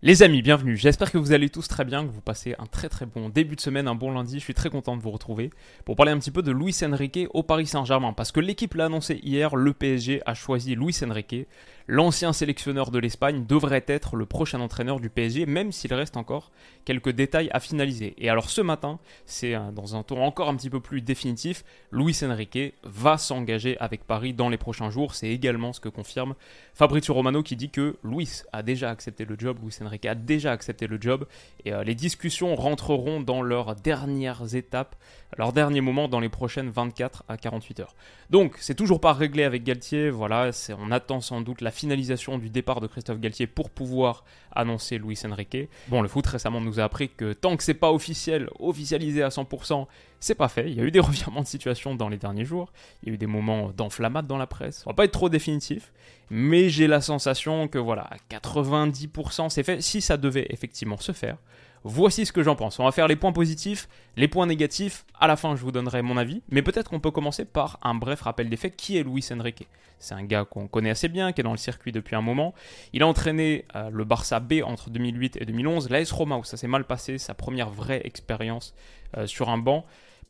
Les amis, bienvenue. J'espère que vous allez tous très bien, que vous passez un très très bon début de semaine, un bon lundi. Je suis très content de vous retrouver pour parler un petit peu de Luis Enrique au Paris Saint-Germain. Parce que l'équipe l'a annoncé hier, le PSG a choisi Luis Enrique. L'ancien sélectionneur de l'Espagne devrait être le prochain entraîneur du PSG, même s'il reste encore quelques détails à finaliser. Et alors ce matin, c'est euh, dans un ton encore un petit peu plus définitif, Luis Enrique va s'engager avec Paris dans les prochains jours. C'est également ce que confirme Fabrizio Romano qui dit que Luis a déjà accepté le job, Luis Enrique a déjà accepté le job, et euh, les discussions rentreront dans leurs dernières étapes, leurs derniers moments dans les prochaines 24 à 48 heures. Donc c'est toujours pas réglé avec Galtier, voilà, on attend sans doute la finalisation du départ de Christophe Galtier pour pouvoir annoncer Luis Enrique. Bon, le foot récemment nous a appris que tant que c'est pas officiel, officialisé à 100%, c'est pas fait. Il y a eu des revirements de situation dans les derniers jours. Il y a eu des moments d'enflammade dans la presse. On va pas être trop définitif, mais j'ai la sensation que voilà, à 90% c'est fait. Si ça devait effectivement se faire, Voici ce que j'en pense. On va faire les points positifs, les points négatifs. À la fin, je vous donnerai mon avis. Mais peut-être qu'on peut commencer par un bref rappel des faits. Qui est Luis Enrique? C'est un gars qu'on connaît assez bien, qui est dans le circuit depuis un moment. Il a entraîné euh, le Barça B entre 2008 et 2011. L'AS Roma, où ça s'est mal passé, sa première vraie expérience euh, sur un banc.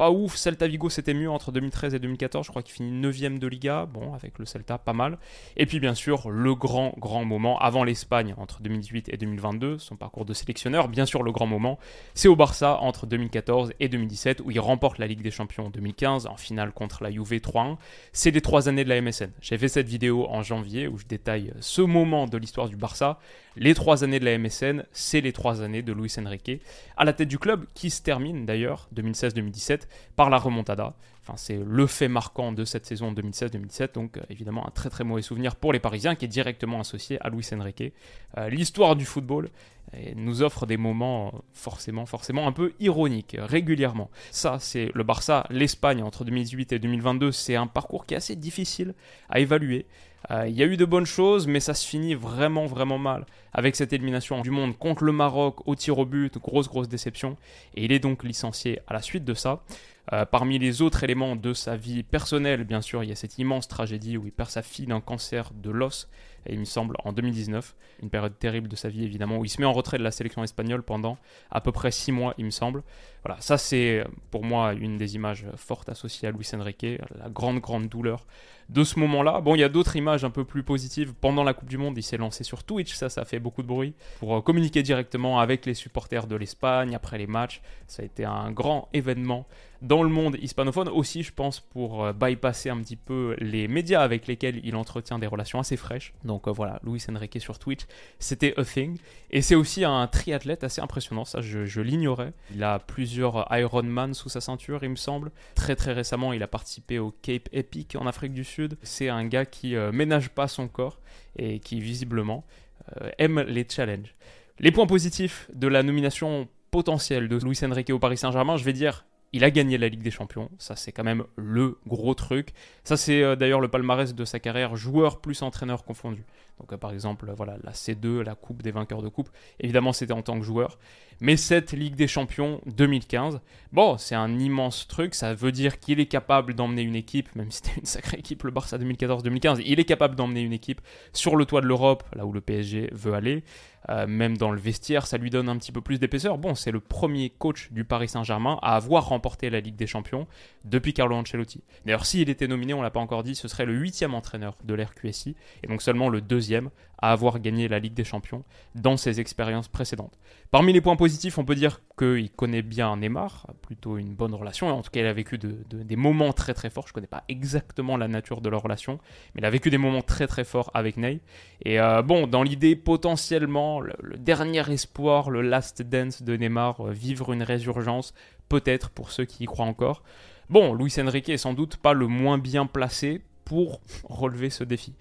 Pas ouf, Celta Vigo c'était mieux entre 2013 et 2014, je crois qu'il finit 9ème de Liga, bon avec le Celta pas mal. Et puis bien sûr le grand grand moment avant l'Espagne entre 2018 et 2022, son parcours de sélectionneur, bien sûr le grand moment, c'est au Barça entre 2014 et 2017 où il remporte la Ligue des Champions en 2015 en finale contre la Juve 3-1. C'est les trois années de la MSN. J'ai fait cette vidéo en janvier où je détaille ce moment de l'histoire du Barça. Les trois années de la MSN, c'est les trois années de Luis Enrique à la tête du club qui se termine d'ailleurs 2016-2017 par la remontada. Enfin, c'est le fait marquant de cette saison 2016-2017, donc euh, évidemment un très très mauvais souvenir pour les Parisiens qui est directement associé à Luis Enrique. Euh, l'histoire du football nous offre des moments forcément, forcément un peu ironiques régulièrement. Ça, c'est le Barça, l'Espagne entre 2018 et 2022, c'est un parcours qui est assez difficile à évaluer. Euh, il y a eu de bonnes choses, mais ça se finit vraiment, vraiment mal. Avec cette élimination du monde contre le Maroc au tir au but, grosse, grosse déception. Et il est donc licencié à la suite de ça. Euh, parmi les autres éléments de sa vie personnelle, bien sûr, il y a cette immense tragédie où il perd sa fille d'un cancer de l'os, et il me semble en 2019, une période terrible de sa vie évidemment, où il se met en retrait de la sélection espagnole pendant à peu près 6 mois, il me semble. Voilà, ça c'est pour moi une des images fortes associées à Luis Enrique, la grande, grande douleur de ce moment-là. Bon, il y a d'autres images un peu plus positives. Pendant la Coupe du Monde, il s'est lancé sur Twitch, ça, ça fait beaucoup de bruit, pour euh, communiquer directement avec les supporters de l'Espagne après les matchs. Ça a été un grand événement dans le monde hispanophone. Aussi, je pense, pour euh, bypasser un petit peu les médias avec lesquels il entretient des relations assez fraîches. Donc euh, voilà, Luis Enrique sur Twitch, c'était a thing. Et c'est aussi un triathlète assez impressionnant, ça je, l'ignorais. Il a plusieurs Ironman sous sa ceinture, il me semble. Très très récemment, il a participé au Cape Epic en Afrique du Sud c'est un gars qui euh, ménage pas son corps et qui visiblement euh, aime les challenges. Les points positifs de la nomination potentielle de Luis Enrique au Paris Saint-Germain, je vais dire il a gagné la Ligue des Champions, ça c'est quand même le gros truc. Ça c'est euh, d'ailleurs le palmarès de sa carrière, joueur plus entraîneur confondu. Donc par exemple, voilà, la C2, la Coupe des vainqueurs de Coupe, évidemment c'était en tant que joueur. Mais cette Ligue des Champions 2015, bon, c'est un immense truc. Ça veut dire qu'il est capable d'emmener une équipe, même si c'était une sacrée équipe, le Barça 2014-2015, il est capable d'emmener une équipe sur le toit de l'Europe, là où le PSG veut aller. Euh, même dans le vestiaire, ça lui donne un petit peu plus d'épaisseur. Bon, c'est le premier coach du Paris Saint-Germain à avoir remporté la Ligue des Champions depuis Carlo Ancelotti. D'ailleurs, s'il était nominé, on l'a pas encore dit, ce serait le huitième entraîneur de l'RQSI, et donc seulement le deuxième à avoir gagné la Ligue des Champions dans ses expériences précédentes. Parmi les points positifs, on peut dire qu'il connaît bien Neymar, plutôt une bonne relation, en tout cas il a vécu des moments très très forts, je ne connais pas exactement la nature de leur relation, mais il a vécu des moments très très forts avec Ney. Et euh, bon, dans l'idée potentiellement, le, dernier espoir, le last dance de Neymar, euh, vivre une résurgence, peut-être pour ceux qui y croient encore. Bon, Luis Enrique est sans doute pas le moins bien placé pour relever ce défi.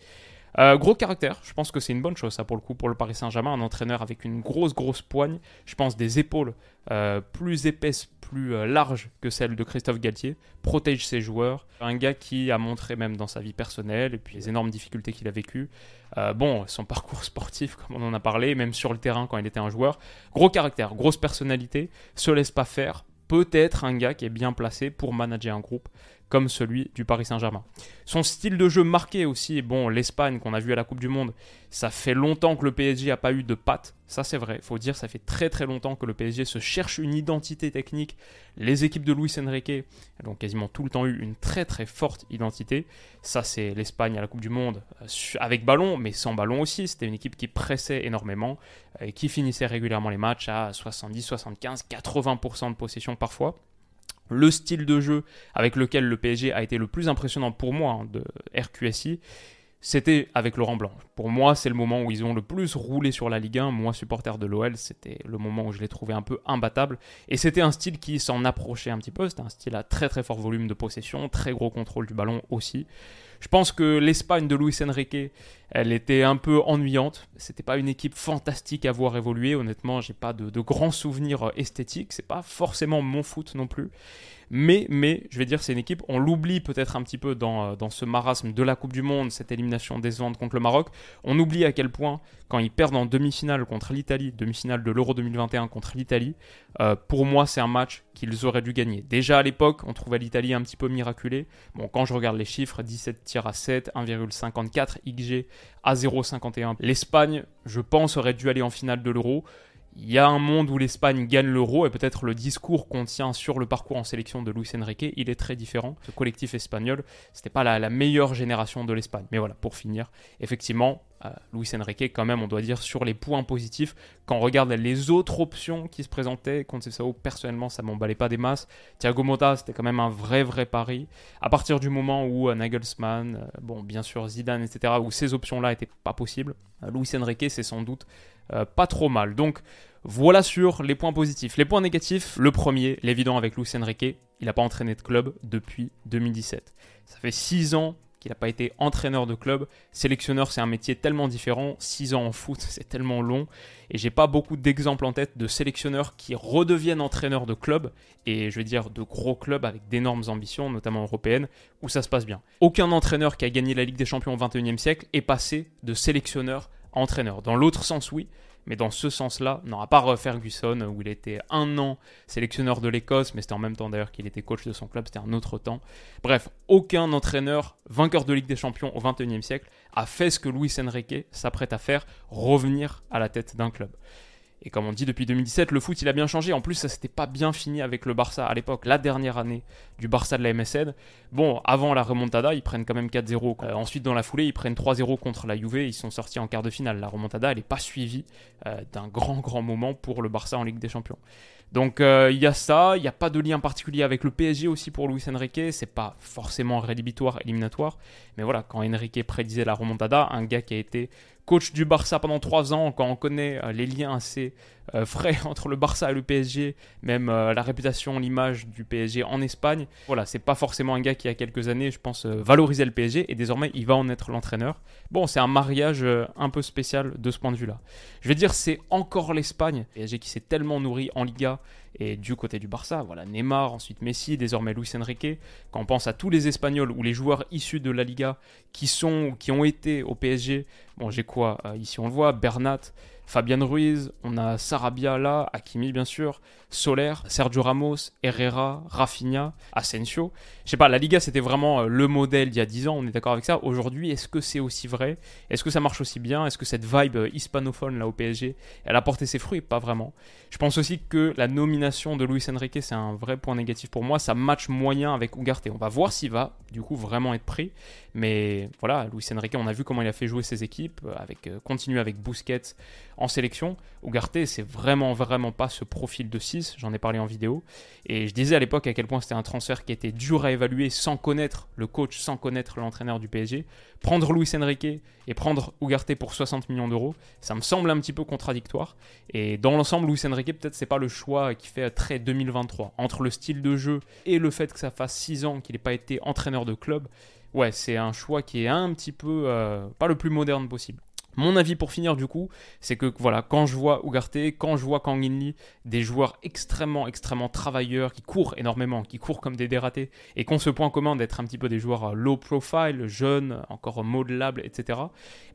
Euh, gros caractère, je pense que c'est une bonne chose ça pour le coup pour le Paris Saint-Germain, un entraîneur avec une grosse grosse poigne, je pense des épaules euh, plus épaisses, plus euh, larges que celles de Christophe Galtier, protège ses joueurs, un gars qui a montré même dans sa vie personnelle et puis les énormes difficultés qu'il a vécues. bon, son parcours sportif comme on en a parlé, même sur le terrain quand il était un joueur, gros caractère, grosse personnalité, se laisse pas faire, peut-être un gars qui est bien placé pour manager un groupe comme celui du Paris Saint-Germain. Son style de jeu marqué aussi, bon, l'Espagne qu'on a vu à la Coupe du Monde, ça fait longtemps que le PSG n'a pas eu de patte, ça c'est vrai, il faut dire, ça fait très très longtemps que le PSG se cherche une identité technique. Les équipes de Luis Enrique ont quasiment tout le temps eu une très très forte identité. Ça c'est l'Espagne à la Coupe du Monde, euh, avec ballon, mais sans ballon aussi. C'était une équipe qui pressait énormément euh, et qui finissait régulièrement les matchs à 70, 75, 80% de possession parfois le style de jeu avec lequel le PSG a été le plus impressionnant pour moi hein, de RQSI, c'était avec Laurent Blanc. Pour moi, c'est le moment où ils ont le plus roulé sur la Ligue 1. Moi, supporter de l'OL, c'était le moment où je l'ai trouvé un peu imbattable. Et c'était un style qui s'en approchait un petit peu. C'était un style à très très fort volume de possession, très gros contrôle du ballon aussi. Je pense que l'Espagne de Luis Enrique, elle était un peu ennuyante. C'était pas une équipe fantastique à voir évoluer. Honnêtement, j'ai pas de, grands souvenirs esthétiques. C'est pas forcément mon foot non plus. Mais, mais, je vais dire, c'est une équipe, on l'oublie peut-être un petit peu dans, euh, ce marasme de la Coupe du Monde, cette élimination décevante contre le Maroc. On oublie à quel point, quand ils perdent en demi-finale contre l'Italie, demi-finale de l'Euro 2021 contre l'Italie, euh, pour moi, c'est un match qu'ils auraient dû gagner. Déjà à l'époque, on trouvait l'Italie un petit peu miraculée. Bon, quand je regarde les chiffres, 17 tirs à 7, 1,54 XG à 0,51. L'Espagne, je pense, aurait dû aller en finale de l'Euro il y a un monde où l'Espagne gagne l'euro et peut-être le discours qu'on tient sur le parcours en sélection de Luis Enrique, il est très différent. Ce collectif espagnol, c'était pas la, meilleure génération de l'Espagne. Mais voilà, pour finir, effectivement, euh, Luis Enrique, quand même, on doit dire sur les points positifs, quand on regarde les autres options qui se présentaient CSAO, personnellement, ça m'emballait pas des masses. Thiago Motta, c'était quand même un vrai, vrai pari. À partir du moment où euh, Nagelsmann, euh, bon, bien sûr Zidane, etc., où ces options-là étaient pas possibles, Luis Enrique, c'est sans doute pas trop mal. Donc, voilà sur les points positifs. Les points négatifs, le premier, l'évident avec Luis Enrique, il n'a pas entraîné de club depuis 2017. Ça fait 6 ans qu'il n'a pas été entraîneur de club. Sélectionneur, c'est un métier tellement différent. 6 ans en foot, c'est tellement long. Et j'ai pas beaucoup d'exemples en tête de sélectionneurs qui redeviennent entraîneurs de club, et je vais dire de gros clubs avec d'énormes ambitions, notamment européennes, où ça se passe bien. Aucun entraîneur qui a gagné la Ligue des Champions au 21e siècle est passé de sélectionneur entraîneur. Dans l'autre sens, oui, mais dans ce sens-là, non, à part Ferguson, où il était un an sélectionneur de l'Écosse, mais c'était en même temps d'ailleurs qu'il était coach de son club, c'était un autre temps. Bref, aucun entraîneur vainqueur de Ligue des Champions au XXIe siècle a fait ce que Luis Enrique s'apprête à faire, revenir à la tête d'un club. Et comme on dit depuis 2017, le foot il a bien changé. En plus, ça s'était pas bien fini avec le Barça à l'époque, la dernière année du Barça de la MSN. Bon, avant la remontada, ils prennent quand même 4-0. Euh, ensuite, dans la foulée, ils prennent 3-0 contre la Juve. Ils sont sortis en quart de finale. La remontada, elle n'est pas suivie euh, d'un grand, grand moment pour le Barça en Ligue des Champions. Donc euh, il y a ça, il n'y a pas de lien particulier avec le PSG aussi pour Luis Enrique, c'est pas forcément rédhibitoire, éliminatoire, mais voilà, quand Enrique prédisait la remontada, un gars qui a été coach du Barça pendant trois ans, quand on connaît euh, les liens assez euh, frais entre le Barça et le PSG, même euh, la réputation, l'image du PSG en Espagne. Voilà, c'est pas forcément un gars qui a quelques années, je pense, valorisait le PSG et désormais il va en être l'entraîneur. Bon, c'est un mariage un peu spécial de ce point de vue-là. Je vais dire, c'est encore l'Espagne, PSG qui s'est tellement nourri en Liga et du côté du Barça, voilà, Neymar, ensuite Messi, désormais Luis Enrique. Quand on pense à tous les Espagnols ou les joueurs issus de la Liga qui sont, qui ont été au PSG, bon, j'ai quoi euh, Ici, on le voit, Bernat, Fabian Ruiz, on a Sarabia là, Hakimi bien sûr, Soler, Sergio Ramos, Herrera, Rafinha, Asensio. Je sais pas, la Liga c'était vraiment euh, le modèle d'il y a 10 ans, on est d'accord avec ça. Aujourd'hui, est-ce que c'est aussi vrai? Est-ce que ça marche aussi bien? Est-ce que cette vibe euh, hispanophone là au PSG, elle a porté ses fruits? Pas vraiment. Je pense aussi que la nomination de Luis Enrique, c'est un vrai point négatif pour moi. Ça match moyen avec Ugarte. On va voir s'il va du coup vraiment être pris. Mais voilà, Luis Enrique, on a vu comment il a fait jouer ses équipes, euh, avec continuer avec Busquets, en sélection. Ugarte, c'est vraiment, vraiment pas ce profil de 6. J'en ai parlé en vidéo. Et je disais à l'époque à quel point c'était un transfert qui était dur à évaluer sans connaître le coach, sans connaître l'entraîneur du PSG. Prendre Luis Enrique et prendre Ugarte pour 60 millions d'euros, ça me semble un petit peu contradictoire. Et dans l'ensemble, Luis Enrique, peut-être c'est pas le choix qui fait très 2023. Entre le style de jeu et le fait que ça fasse 6 ans qu'il n'ait pas été entraîneur de club, ouais, c'est un choix qui est un petit peu euh, pas le plus moderne possible. Mon avis pour finir du coup, c'est que voilà, quand je vois Ugarte, quand je vois Kang In Lee, des joueurs extrêmement, extrêmement travailleurs, qui courent énormément, qui courent comme des dératés, et qui ont ce point commun d'être un petit peu des joueurs euh, low profile, jeunes, encore modelables, etc.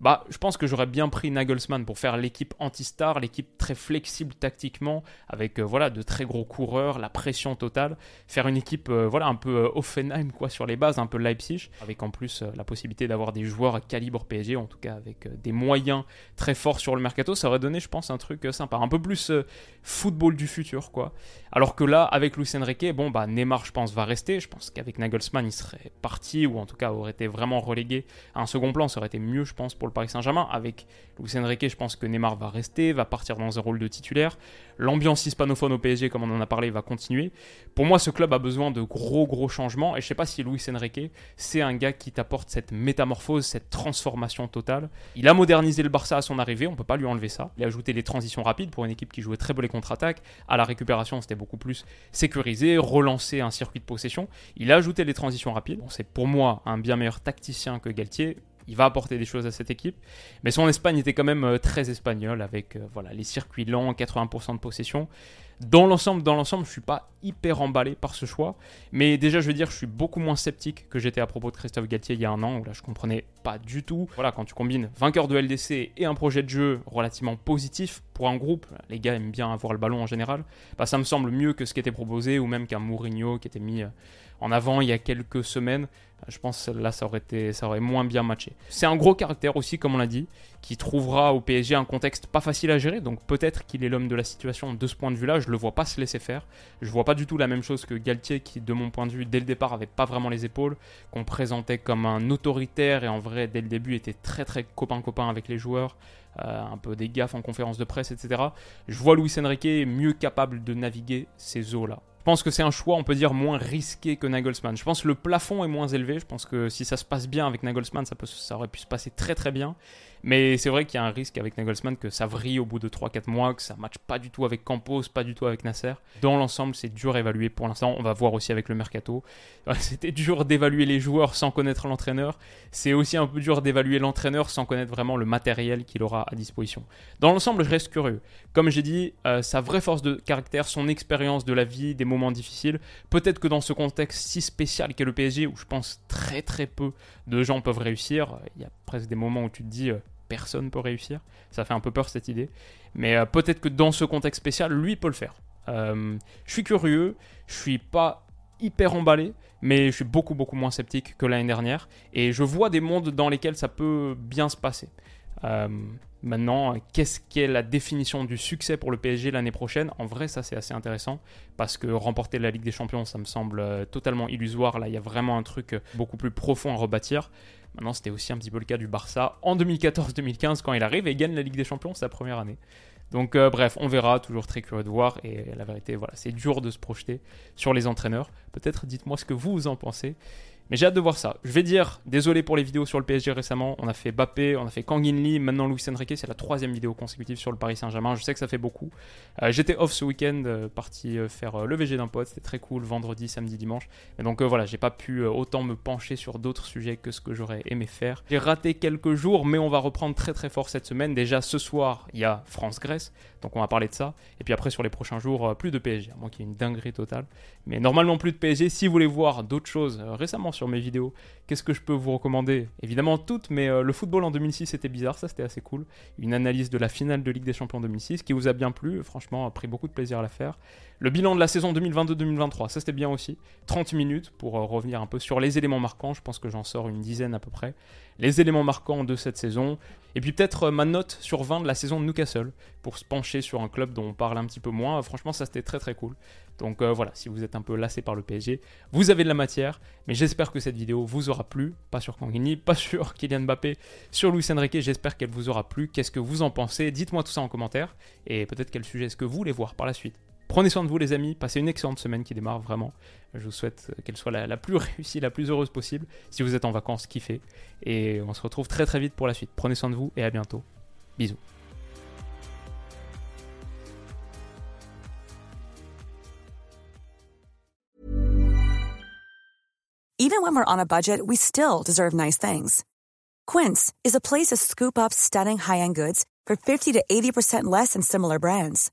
Bah, je pense que j'aurais bien pris Nagelsmann pour faire l'équipe anti-star, l'équipe très flexible tactiquement, avec euh, voilà de très gros coureurs, la pression totale, faire une équipe euh, voilà un peu Offenheim quoi sur les bases, un peu Leipzig, avec en plus la possibilité d'avoir des joueurs calibre PSG, en tout cas avec des moyens très fort sur le mercato, ça aurait donné, je pense, un truc euh, sympa, un peu plus euh, football du futur, quoi. Alors que là, avec Luis Enrique, bon, bah, Neymar, je pense, va rester. Je pense qu'avec Nagelsmann, il serait parti, ou en tout cas aurait été vraiment relégué à un second plan. Ça aurait été mieux, je pense, pour le Paris Saint-Germain. Avec Luis Enrique, je pense que Neymar va rester, va partir dans un rôle de titulaire. L'ambiance hispanophone au PSG, comme on en a parlé, va continuer. Pour moi, ce club a besoin de gros, gros changements. Et je sais pas si Luis Enrique, c'est un gars qui t'apporte cette métamorphose, cette transformation totale. Il a modernisé le Barça à son arrivée, on peut pas lui enlever ça. Il a ajouté les transitions rapides pour une équipe qui jouait très bien les contre-attaques. À la récupération, c'était beaucoup plus sécurisé, relancer un circuit de possession. Il a ajouté les transitions rapides. c'est pour moi un bien meilleur tacticien que Galtier il va apporter des choses à cette équipe. Mais son Espagne était quand même euh, très espagnol avec euh, voilà, les circuits lents, 80% de possession. Dans l'ensemble, dans l'ensemble, je suis pas hyper emballé par ce choix, mais déjà je veux dire, je suis beaucoup moins sceptique que j'étais à propos de Christophe Galtier il y a un an où là je comprenais pas du tout. Voilà, quand tu combines vainqueur de LDC et un projet de jeu relativement positif pour un groupe, les gars aiment bien avoir le ballon en général, bah ça me semble mieux que ce qui était proposé ou même qu'un Mourinho qui était mis euh, en avant il y a quelques semaines. Je pense que là, ça aurait, été, ça aurait moins bien matché. C'est un gros caractère aussi, comme on l'a dit, qui trouvera au PSG un contexte pas facile à gérer. Donc peut-être qu'il est l'homme de la situation de ce point de vue-là. Je le vois pas se laisser faire. Je vois pas du tout la même chose que Galtier, qui, de mon point de vue, dès le départ, avait pas vraiment les épaules, qu'on présentait comme un autoritaire et en vrai, dès le début, était très très copain-copain avec les joueurs. Euh, un peu des gaffes en conférence de presse, etc. Je vois Luis Enrique mieux capable de naviguer ces eaux-là. Je pense que c'est un choix, on peut dire, moins risqué que Nagelsmann. Je pense que le plafond est moins élevé. Je pense que si ça se passe bien avec Nagelsmann, ça, aurait pu se passer très très bien. Mais c'est vrai qu'il y a un risque avec Nagelsmann que ça vrille au bout de 3-4 mois, que ça ne matche pas du tout avec Campos, pas du tout avec Nasser. Dans l'ensemble, c'est dur à évaluer pour l'instant. On va voir aussi avec le mercato. C'était dur d'évaluer les joueurs sans connaître l'entraîneur. C'est aussi un peu dur d'évaluer l'entraîneur sans connaître vraiment le matériel qu'il aura à disposition. Dans l'ensemble, je reste curieux. Comme j'ai dit, euh, sa vraie force de caractère, son expérience de la vie, des moments difficiles. Peut-être que dans ce contexte si spécial qu'est le PSG, où je pense très très peu de gens peuvent réussir, il y a presque des moments où tu te dis euh, personne peut réussir. Ça fait un peu peur cette idée. Mais euh, peut-être que dans ce contexte spécial, lui peut le faire. Euh, je suis curieux, je suis pas hyper emballé, mais je suis beaucoup beaucoup moins sceptique que l'année dernière. Et je vois des mondes dans lesquels ça peut bien se passer. Euh, maintenant, qu'est-ce qu'est la définition du succès pour le PSG l'année prochaine? En vrai, ça c'est assez intéressant parce que remporter la Ligue des Champions, ça me semble totalement illusoire. Là, il y a vraiment un truc beaucoup plus profond à rebâtir. Maintenant, c'était aussi un petit peu le cas du Barça en 2014-2015 quand il arrive et gagne la Ligue des Champions sa première année. Donc euh, bref, on verra, toujours très curieux de voir et la vérité, voilà, c'est dur de se projeter sur les entraîneurs. Peut-être dites-moi ce que vous en pensez. Mais j'ai hâte de voir ça. Je vais dire, désolé pour les vidéos sur le PSG récemment. On a fait Bappé, on a fait Kang In Lee, maintenant Luis Enrique. C'est la troisième vidéo consécutive sur le Paris Saint-Germain. Je sais que ça fait beaucoup. Euh, j'étais off ce week-end, euh, parti euh, faire le VG d'un pote. C'était très cool, vendredi, samedi, dimanche. Et donc voilà, j'ai pas pu autant me pencher sur d'autres sujets que ce que j'aurais aimé faire. J'ai raté quelques jours, mais on va reprendre très très fort cette semaine. Déjà ce soir, il y a France-Grèce. Donc on va parler de ça. Et puis après, sur les prochains jours, plus de PSG. À moins qu'il y ait une dinguerie totale. Mais normalement, plus de PSG. Si vous voulez voir d'autres choses récemment sur mes vidéos. Qu'est-ce que je peux vous recommander? Évidemment toutes, mais euh, le football en 2006 c'était bizarre, ça c'était assez cool. Une analyse de la finale de Ligue des Champions 2006 qui vous a bien plu, franchement, a pris beaucoup de plaisir à la faire. Le bilan de la saison 2022-2023, ça c'était bien aussi. 30 minutes pour euh, revenir un peu sur les éléments marquants, je pense que j'en sors une dizaine à peu près. Les éléments marquants de cette saison. Et puis peut-être euh, ma note sur 20 de la saison de Newcastle, pour se pencher sur un club dont on parle un petit peu moins. Franchement, ça c'était très très cool. Donc euh, voilà, si vous êtes un peu lassé par le PSG, vous avez de la matière. Mais j'espère que cette vidéo vous aura plu. Pas sur Kangini, pas sur Kylian Mbappé, sur Luis Enrique. J'espère qu'elle vous aura plu. Qu'est-ce que vous en pensez? Dites-moi tout ça en commentaire. Et peut-être quel sujet est-ce que vous voulez voir par la suite? Prenez soin de vous les amis, passez une excellente semaine qui démarre vraiment. Je vous souhaite qu'elle soit la, plus réussie, la plus heureuse possible. Si vous êtes en vacances, kiffez. Et on se retrouve très très vite pour la suite. Prenez soin de vous et à bientôt. Bisous. Even when we're on a budget, we still deserve nice things. Quince is a place to scoop up stunning high-end goods for 50 to 80% less than similar brands.